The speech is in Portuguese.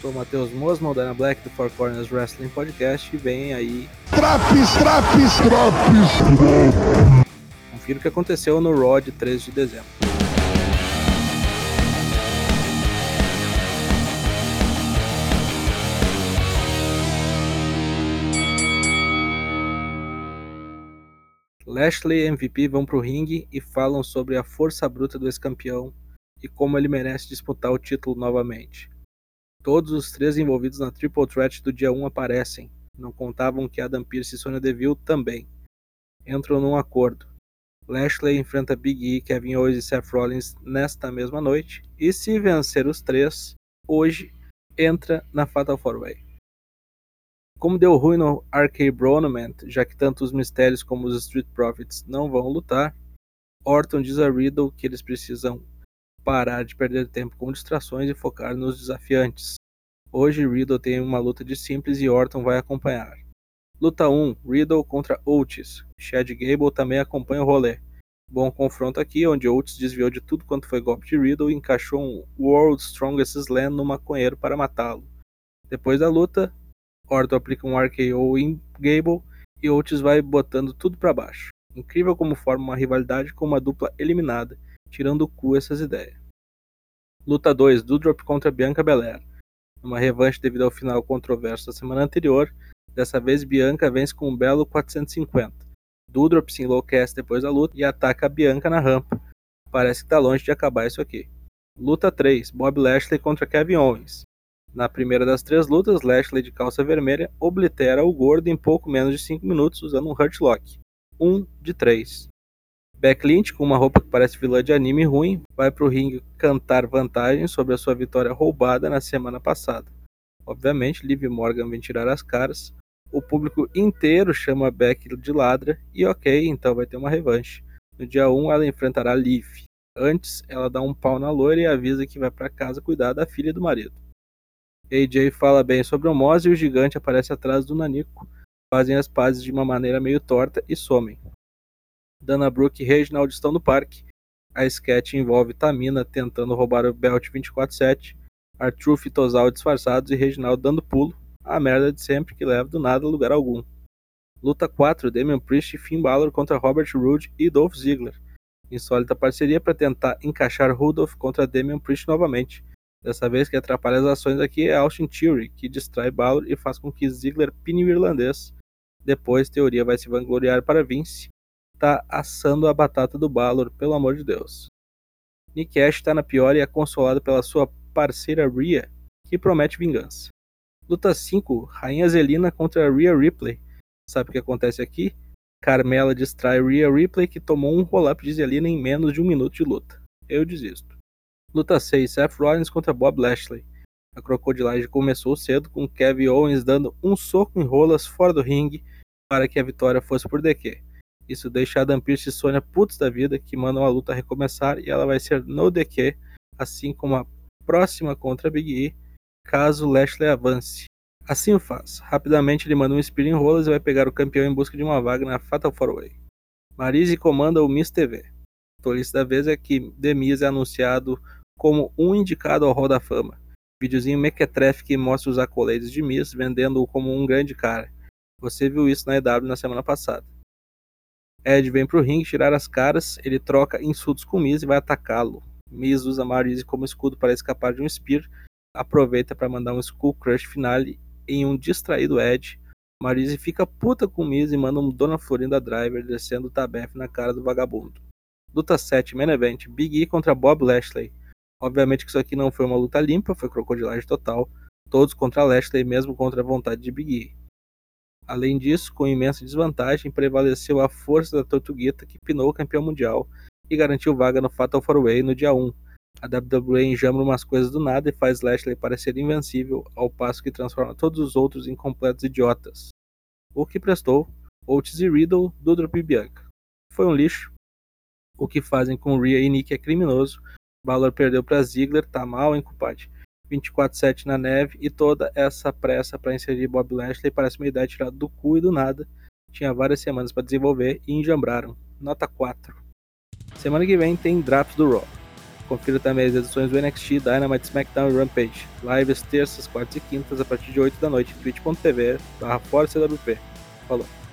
Sou Matheus Mosman, Dana Black do Four Corners Wrestling Podcast e vem aí. Traps, traps, traps! Confira o que aconteceu no Raw de 13 de dezembro. Lashley e MVP vão pro ringue e falam sobre a força bruta do ex-campeão e como ele merece disputar o título novamente. Todos os três envolvidos na Triple Threat do dia 1 aparecem. Não contavam que Adam Pearce e Sonya Deville também. Entram num acordo. Lashley enfrenta Big E, Kevin Owens e Seth Rollins nesta mesma noite. E se vencer os três, hoje entra na Fatal 4-Way. Como deu ruim no Arcade Bronament, já que tanto os Mistérios como os Street Profits não vão lutar, Orton diz a Riddle que eles precisam parar de perder tempo com distrações e focar nos desafiantes. Hoje Riddle tem uma luta de simples e Orton vai acompanhar. Luta 1: Riddle contra Oates. Chad Gable também acompanha o rolê. Bom confronto aqui, onde Oates desviou de tudo quanto foi golpe de Riddle e encaixou um World Strongest Slam no maconheiro para matá-lo. Depois da luta, Orton aplica um RKO em Gable e Oates vai botando tudo para baixo. Incrível como forma uma rivalidade com uma dupla eliminada, tirando o cu essas ideias. Luta 2: Doudrop contra Bianca Belair. Uma revanche devido ao final controverso da semana anterior, dessa vez Bianca vence com um belo 450. Doudrop se enlouquece depois da luta e ataca a Bianca na rampa. Parece que tá longe de acabar isso aqui. Luta 3: Bob Lashley contra Kevin Owens. Na primeira das três lutas, Lashley de calça vermelha oblitera o gordo em pouco menos de 5 minutos usando um Hurt Lock. 1 um de 3. Beck Lynch, com uma roupa que parece vilã de anime ruim, vai pro ringue cantar vantagem sobre a sua vitória roubada na semana passada. Obviamente, Liv Morgan vem tirar as caras. O público inteiro chama Beck de ladra e ok, então vai ter uma revanche. No dia 1 ela enfrentará Liv. Antes, ela dá um pau na loira e avisa que vai para casa cuidar da filha do marido. AJ fala bem sobre o Moz e o gigante aparece atrás do Nanico. Fazem as pazes de uma maneira meio torta e somem. Dana Brooke e Reginald estão no parque. A sketch envolve Tamina tentando roubar o Belt 24-7, Artruth e Tozal disfarçados e Reginald dando pulo, a merda de sempre que leva do nada a lugar algum. Luta 4: Damian Priest e Finn Balor contra Robert Roode e Dolph Ziggler. Insólita parceria para tentar encaixar Rudolph contra Damian Priest novamente. Dessa vez que atrapalha as ações aqui é Austin Theory, que distrai Balor e faz com que Ziggler pine o irlandês. Depois, teoria vai se vangloriar para Vince. Tá assando a batata do Balor, pelo amor de Deus. Nick Ash tá na pior e é consolado pela sua parceira Rhea, que promete vingança. Luta 5, Rainha Zelina contra Rhea Ripley. Sabe o que acontece aqui? Carmela distrai Rhea Ripley, que tomou um roll-up de Zelina em menos de um minuto de luta. Eu desisto. Luta 6: Seth Rollins contra Bob Lashley. A crocodilagem começou cedo, com Kevin Owens dando um soco em rolas fora do ringue para que a vitória fosse por DQ. Isso deixa Adam Pearce e Sonya putos da vida, que mandam a luta recomeçar e ela vai ser no DQ, assim como a próxima contra Big E, caso Lashley avance. Assim o faz. Rapidamente ele manda um Spear em rolas e vai pegar o campeão em busca de uma vaga na Fatal 4-Way. Marise comanda o Miss TV. Tolice da vez é que The Miz é anunciado como um indicado ao Hall da Fama. Videozinho mequetrefe que mostra os accolades de Miz vendendo-o como um grande cara. Você viu isso na EW na semana passada. Ed vem pro ringue tirar as caras, ele troca insultos com Miz e vai atacá-lo. Miz usa Maryse como escudo para escapar de um Spear, aproveita para mandar um Skull Crush finale em um distraído Ed. Maryse fica puta com Miz e manda um Dona Florinda Driver descendo o tabef na cara do vagabundo. Luta 7, Main Event, Big E contra Bob Lashley. Obviamente que isso aqui não foi uma luta limpa, foi crocodilagem total. Todos contra Lashley, mesmo contra a vontade de Big E. Além disso, com imensa desvantagem, prevaleceu a força da Tortuguita que pinou o campeão mundial e garantiu vaga no Fatal 4-Way no dia 1. A WWE enjambra umas coisas do nada e faz Lashley parecer invencível, ao passo que transforma todos os outros em completos idiotas. O que prestou, Oates e Riddle, Doudrop e Bianca. Foi um lixo. O que fazem com Rhea e Nick é criminoso, Balor perdeu para Ziggler, tá mal, hein, compadre? 24-7 na neve e toda essa pressa para inserir Bob Lashley parece uma ideia tirada do cu e do nada. Tinha várias semanas para desenvolver e enjambraram. Nota 4. Semana que vem tem Drops do Raw. Confira também as edições do NXT, Dynamite, SmackDown e Rampage. Lives terças, quartas e quintas a partir de 8 da noite, twitch.tv barra Falou!